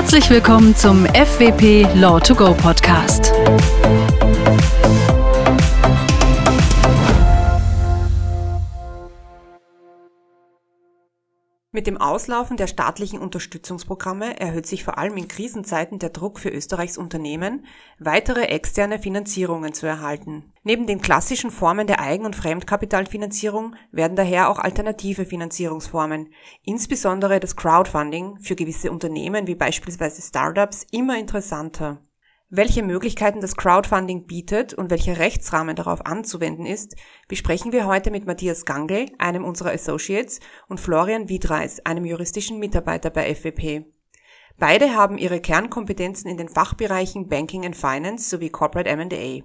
Herzlich willkommen zum FWP Law to Go Podcast. Mit dem Auslaufen der staatlichen Unterstützungsprogramme erhöht sich vor allem in Krisenzeiten der Druck für Österreichs Unternehmen, weitere externe Finanzierungen zu erhalten. Neben den klassischen Formen der Eigen- und Fremdkapitalfinanzierung werden daher auch alternative Finanzierungsformen, insbesondere das Crowdfunding, für gewisse Unternehmen wie beispielsweise Startups immer interessanter. Welche Möglichkeiten das Crowdfunding bietet und welcher Rechtsrahmen darauf anzuwenden ist, besprechen wir heute mit Matthias Gangl, einem unserer Associates, und Florian Wiedreis, einem juristischen Mitarbeiter bei FWP. Beide haben ihre Kernkompetenzen in den Fachbereichen Banking and Finance sowie Corporate M&A.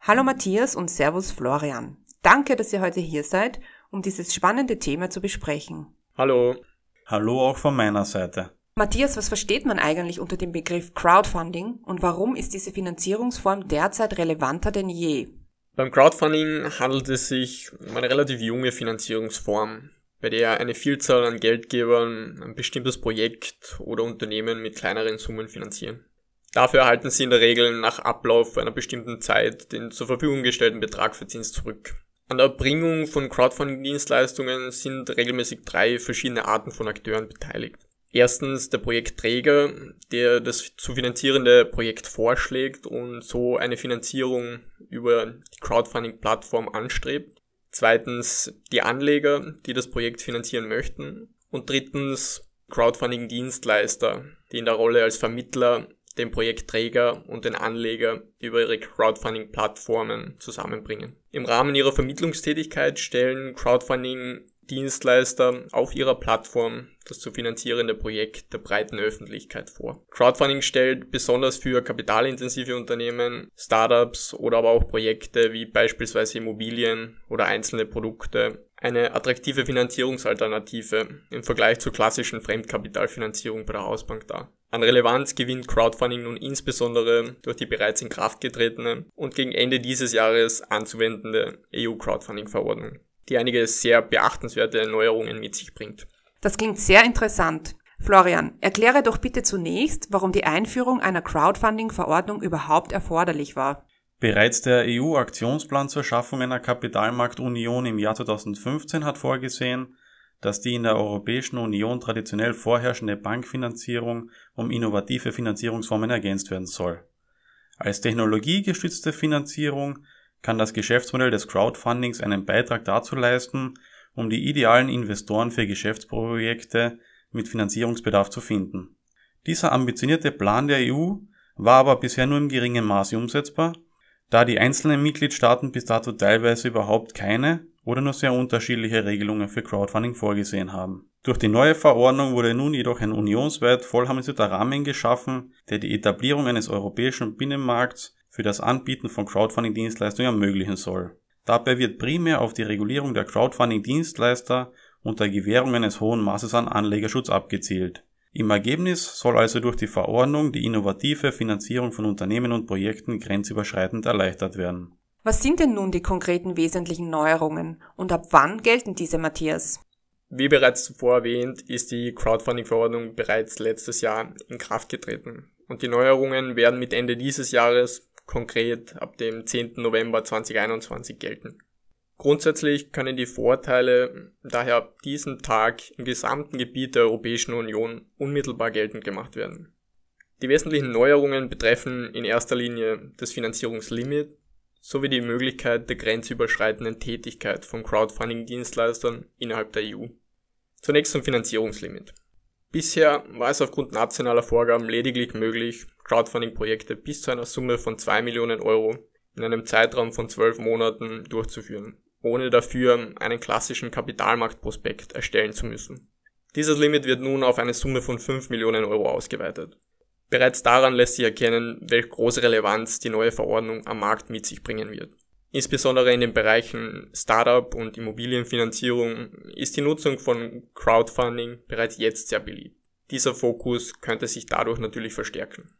Hallo Matthias und Servus Florian. Danke, dass ihr heute hier seid, um dieses spannende Thema zu besprechen. Hallo. Hallo auch von meiner Seite. Matthias, was versteht man eigentlich unter dem Begriff Crowdfunding und warum ist diese Finanzierungsform derzeit relevanter denn je? Beim Crowdfunding handelt es sich um eine relativ junge Finanzierungsform, bei der eine Vielzahl an Geldgebern ein bestimmtes Projekt oder Unternehmen mit kleineren Summen finanzieren. Dafür erhalten sie in der Regel nach Ablauf einer bestimmten Zeit den zur Verfügung gestellten Betrag für Zins zurück. An der Erbringung von Crowdfunding-Dienstleistungen sind regelmäßig drei verschiedene Arten von Akteuren beteiligt. Erstens der Projektträger, der das zu finanzierende Projekt vorschlägt und so eine Finanzierung über die Crowdfunding-Plattform anstrebt. Zweitens die Anleger, die das Projekt finanzieren möchten. Und drittens Crowdfunding-Dienstleister, die in der Rolle als Vermittler den Projektträger und den Anleger über ihre Crowdfunding-Plattformen zusammenbringen. Im Rahmen ihrer Vermittlungstätigkeit stellen Crowdfunding Dienstleister auf ihrer Plattform das zu finanzierende Projekt der breiten Öffentlichkeit vor. Crowdfunding stellt besonders für kapitalintensive Unternehmen, Startups oder aber auch Projekte wie beispielsweise Immobilien oder einzelne Produkte eine attraktive Finanzierungsalternative im Vergleich zur klassischen Fremdkapitalfinanzierung bei der Hausbank dar. An Relevanz gewinnt Crowdfunding nun insbesondere durch die bereits in Kraft getretene und gegen Ende dieses Jahres anzuwendende EU-Crowdfunding-Verordnung die einige sehr beachtenswerte Neuerungen mit sich bringt. Das klingt sehr interessant. Florian, erkläre doch bitte zunächst, warum die Einführung einer Crowdfunding-Verordnung überhaupt erforderlich war. Bereits der EU-Aktionsplan zur Schaffung einer Kapitalmarktunion im Jahr 2015 hat vorgesehen, dass die in der Europäischen Union traditionell vorherrschende Bankfinanzierung um innovative Finanzierungsformen ergänzt werden soll. Als technologiegestützte Finanzierung kann das Geschäftsmodell des Crowdfundings einen Beitrag dazu leisten, um die idealen Investoren für Geschäftsprojekte mit Finanzierungsbedarf zu finden. Dieser ambitionierte Plan der EU war aber bisher nur im geringen Maße umsetzbar, da die einzelnen Mitgliedstaaten bis dato teilweise überhaupt keine oder nur sehr unterschiedliche Regelungen für Crowdfunding vorgesehen haben. Durch die neue Verordnung wurde nun jedoch ein unionsweit vollharmonisierter Rahmen geschaffen, der die Etablierung eines europäischen Binnenmarkts für das Anbieten von Crowdfunding-Dienstleistungen ermöglichen soll. Dabei wird primär auf die Regulierung der Crowdfunding-Dienstleister unter Gewährung eines hohen Maßes an Anlegerschutz abgezielt. Im Ergebnis soll also durch die Verordnung die innovative Finanzierung von Unternehmen und Projekten grenzüberschreitend erleichtert werden. Was sind denn nun die konkreten wesentlichen Neuerungen und ab wann gelten diese, Matthias? Wie bereits zuvor erwähnt, ist die Crowdfunding-Verordnung bereits letztes Jahr in Kraft getreten. Und die Neuerungen werden mit Ende dieses Jahres konkret ab dem 10. November 2021 gelten. Grundsätzlich können die Vorteile daher ab diesem Tag im gesamten Gebiet der Europäischen Union unmittelbar geltend gemacht werden. Die wesentlichen Neuerungen betreffen in erster Linie das Finanzierungslimit sowie die Möglichkeit der grenzüberschreitenden Tätigkeit von Crowdfunding-Dienstleistern innerhalb der EU. Zunächst zum Finanzierungslimit. Bisher war es aufgrund nationaler Vorgaben lediglich möglich, Crowdfunding-Projekte bis zu einer Summe von 2 Millionen Euro in einem Zeitraum von 12 Monaten durchzuführen, ohne dafür einen klassischen Kapitalmarktprospekt erstellen zu müssen. Dieses Limit wird nun auf eine Summe von 5 Millionen Euro ausgeweitet. Bereits daran lässt sich erkennen, welche große Relevanz die neue Verordnung am Markt mit sich bringen wird. Insbesondere in den Bereichen Startup und Immobilienfinanzierung ist die Nutzung von Crowdfunding bereits jetzt sehr beliebt. Dieser Fokus könnte sich dadurch natürlich verstärken.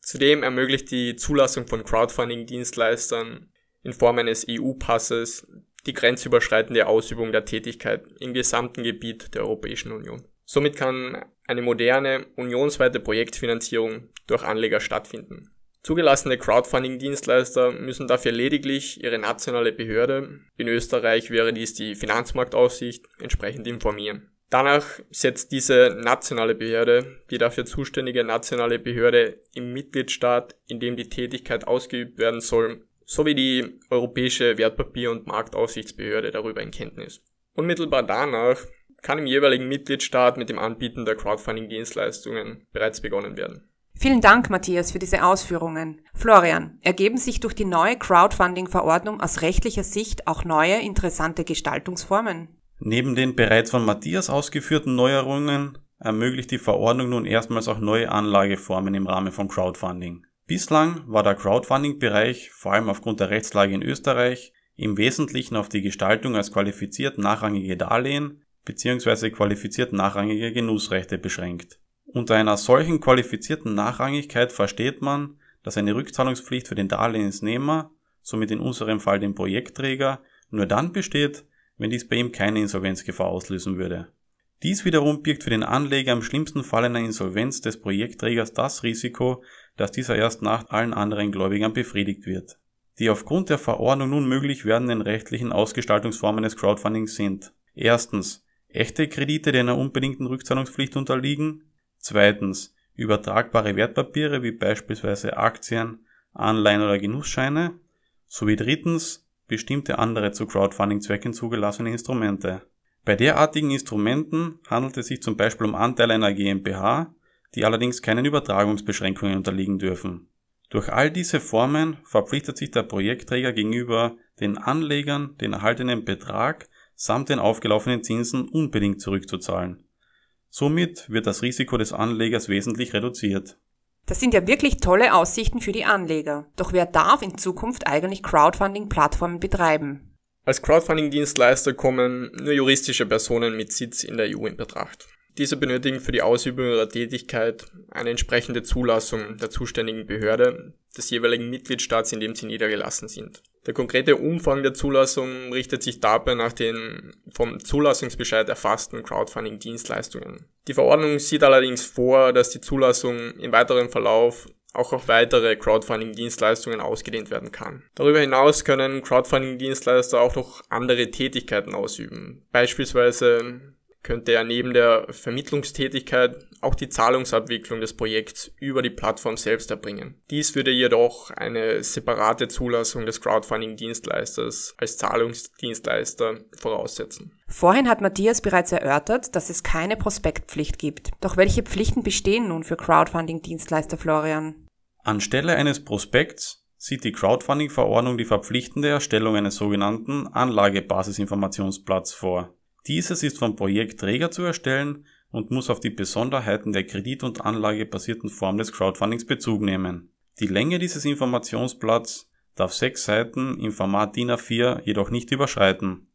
Zudem ermöglicht die Zulassung von Crowdfunding-Dienstleistern in Form eines EU-Passes die grenzüberschreitende Ausübung der Tätigkeit im gesamten Gebiet der Europäischen Union. Somit kann eine moderne, unionsweite Projektfinanzierung durch Anleger stattfinden. Zugelassene Crowdfunding-Dienstleister müssen dafür lediglich ihre nationale Behörde, in Österreich wäre dies die Finanzmarktaufsicht, entsprechend informieren. Danach setzt diese nationale Behörde die dafür zuständige nationale Behörde im Mitgliedstaat, in dem die Tätigkeit ausgeübt werden soll, sowie die Europäische Wertpapier- und Marktaufsichtsbehörde darüber in Kenntnis. Unmittelbar danach kann im jeweiligen Mitgliedstaat mit dem Anbieten der Crowdfunding-Dienstleistungen bereits begonnen werden. Vielen Dank, Matthias, für diese Ausführungen. Florian, ergeben sich durch die neue Crowdfunding-Verordnung aus rechtlicher Sicht auch neue interessante Gestaltungsformen? Neben den bereits von Matthias ausgeführten Neuerungen ermöglicht die Verordnung nun erstmals auch neue Anlageformen im Rahmen von Crowdfunding. Bislang war der Crowdfunding-Bereich, vor allem aufgrund der Rechtslage in Österreich, im Wesentlichen auf die Gestaltung als qualifiziert nachrangige Darlehen bzw. qualifiziert nachrangige Genussrechte beschränkt. Unter einer solchen qualifizierten Nachrangigkeit versteht man, dass eine Rückzahlungspflicht für den Darlehensnehmer, somit in unserem Fall den Projektträger, nur dann besteht, wenn dies bei ihm keine Insolvenzgefahr auslösen würde. Dies wiederum birgt für den Anleger im schlimmsten Fall einer Insolvenz des Projektträgers das Risiko, dass dieser erst nach allen anderen Gläubigern befriedigt wird. Die aufgrund der Verordnung nun möglich werdenden rechtlichen Ausgestaltungsformen des Crowdfundings sind Erstens echte Kredite, die einer unbedingten Rückzahlungspflicht unterliegen, Zweitens übertragbare Wertpapiere wie beispielsweise Aktien, Anleihen oder Genussscheine sowie drittens bestimmte andere zu Crowdfunding-Zwecken zugelassene Instrumente. Bei derartigen Instrumenten handelt es sich zum Beispiel um Anteile einer GmbH, die allerdings keinen Übertragungsbeschränkungen unterliegen dürfen. Durch all diese Formen verpflichtet sich der Projektträger gegenüber den Anlegern, den erhaltenen Betrag samt den aufgelaufenen Zinsen unbedingt zurückzuzahlen Somit wird das Risiko des Anlegers wesentlich reduziert. Das sind ja wirklich tolle Aussichten für die Anleger. Doch wer darf in Zukunft eigentlich Crowdfunding-Plattformen betreiben? Als Crowdfunding-Dienstleister kommen nur juristische Personen mit Sitz in der EU in Betracht. Diese benötigen für die Ausübung ihrer Tätigkeit eine entsprechende Zulassung der zuständigen Behörde des jeweiligen Mitgliedstaats, in dem sie niedergelassen sind. Der konkrete Umfang der Zulassung richtet sich dabei nach den vom Zulassungsbescheid erfassten Crowdfunding-Dienstleistungen. Die Verordnung sieht allerdings vor, dass die Zulassung im weiteren Verlauf auch auf weitere Crowdfunding-Dienstleistungen ausgedehnt werden kann. Darüber hinaus können Crowdfunding-Dienstleister auch noch andere Tätigkeiten ausüben, beispielsweise könnte er neben der Vermittlungstätigkeit auch die Zahlungsabwicklung des Projekts über die Plattform selbst erbringen. Dies würde jedoch eine separate Zulassung des Crowdfunding-Dienstleisters als Zahlungsdienstleister voraussetzen. Vorhin hat Matthias bereits erörtert, dass es keine Prospektpflicht gibt. Doch welche Pflichten bestehen nun für Crowdfunding-Dienstleister Florian? Anstelle eines Prospekts sieht die Crowdfunding-Verordnung die verpflichtende Erstellung eines sogenannten Anlagebasisinformationsblatts vor. Dieses ist vom Projektträger zu erstellen und muss auf die Besonderheiten der kredit- und anlagebasierten Form des Crowdfundings Bezug nehmen. Die Länge dieses Informationsblatts darf sechs Seiten im Format DIN A4 jedoch nicht überschreiten.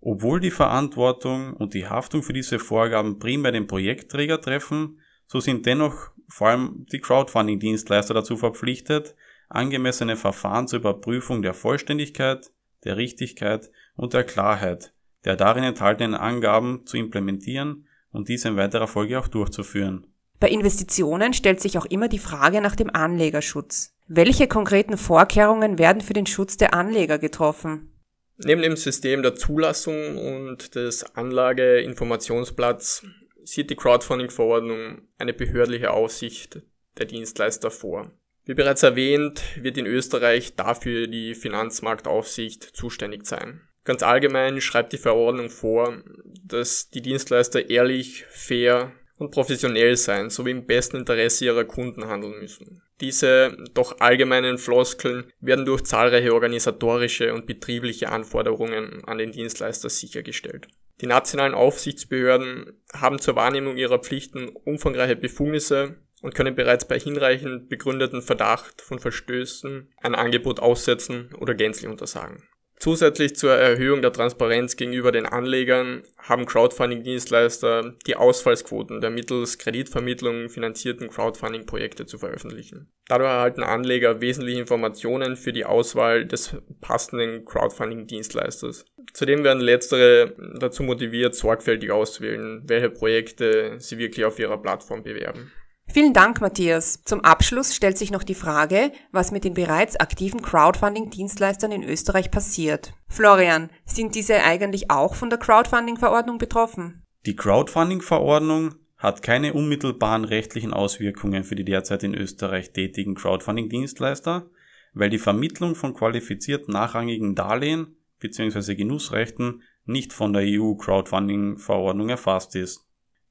Obwohl die Verantwortung und die Haftung für diese Vorgaben primär den Projektträger treffen, so sind dennoch vor allem die Crowdfunding-Dienstleister dazu verpflichtet, angemessene Verfahren zur Überprüfung der Vollständigkeit, der Richtigkeit und der Klarheit der darin enthaltenen Angaben zu implementieren und diese in weiterer Folge auch durchzuführen. Bei Investitionen stellt sich auch immer die Frage nach dem Anlegerschutz. Welche konkreten Vorkehrungen werden für den Schutz der Anleger getroffen? Neben dem System der Zulassung und des Anlageinformationsblatts sieht die Crowdfunding-Verordnung eine behördliche Aufsicht der Dienstleister vor. Wie bereits erwähnt, wird in Österreich dafür die Finanzmarktaufsicht zuständig sein. Ganz allgemein schreibt die Verordnung vor, dass die Dienstleister ehrlich, fair und professionell sein sowie im besten Interesse ihrer Kunden handeln müssen. Diese doch allgemeinen Floskeln werden durch zahlreiche organisatorische und betriebliche Anforderungen an den Dienstleister sichergestellt. Die nationalen Aufsichtsbehörden haben zur Wahrnehmung ihrer Pflichten umfangreiche Befugnisse und können bereits bei hinreichend begründeten Verdacht von Verstößen ein Angebot aussetzen oder gänzlich untersagen. Zusätzlich zur Erhöhung der Transparenz gegenüber den Anlegern haben Crowdfunding-Dienstleister die Ausfallsquoten der mittels Kreditvermittlung finanzierten Crowdfunding-Projekte zu veröffentlichen. Dadurch erhalten Anleger wesentliche Informationen für die Auswahl des passenden Crowdfunding-Dienstleisters. Zudem werden letztere dazu motiviert, sorgfältig auszuwählen, welche Projekte sie wirklich auf ihrer Plattform bewerben. Vielen Dank, Matthias. Zum Abschluss stellt sich noch die Frage, was mit den bereits aktiven Crowdfunding-Dienstleistern in Österreich passiert. Florian, sind diese eigentlich auch von der Crowdfunding-Verordnung betroffen? Die Crowdfunding-Verordnung hat keine unmittelbaren rechtlichen Auswirkungen für die derzeit in Österreich tätigen Crowdfunding-Dienstleister, weil die Vermittlung von qualifiziert nachrangigen Darlehen bzw. Genussrechten nicht von der EU-Crowdfunding-Verordnung erfasst ist.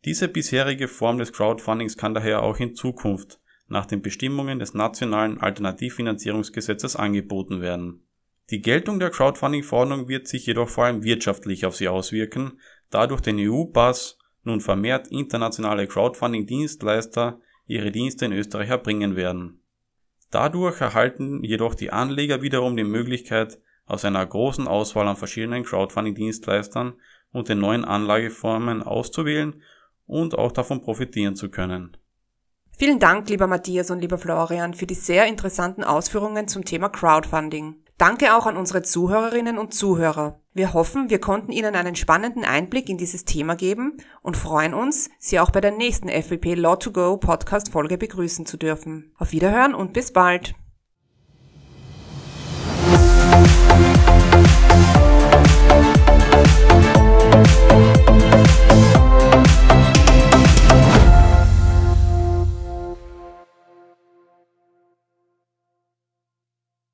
Diese bisherige Form des Crowdfundings kann daher auch in Zukunft nach den Bestimmungen des nationalen Alternativfinanzierungsgesetzes angeboten werden. Die Geltung der Crowdfunding-Verordnung wird sich jedoch vor allem wirtschaftlich auf sie auswirken, da durch den EU-Pass nun vermehrt internationale Crowdfunding-Dienstleister ihre Dienste in Österreich erbringen werden. Dadurch erhalten jedoch die Anleger wiederum die Möglichkeit, aus einer großen Auswahl an verschiedenen Crowdfunding-Dienstleistern und den neuen Anlageformen auszuwählen und auch davon profitieren zu können. Vielen Dank, lieber Matthias und lieber Florian, für die sehr interessanten Ausführungen zum Thema Crowdfunding. Danke auch an unsere Zuhörerinnen und Zuhörer. Wir hoffen, wir konnten Ihnen einen spannenden Einblick in dieses Thema geben und freuen uns, Sie auch bei der nächsten FWP Law2Go Podcast Folge begrüßen zu dürfen. Auf Wiederhören und bis bald. Musik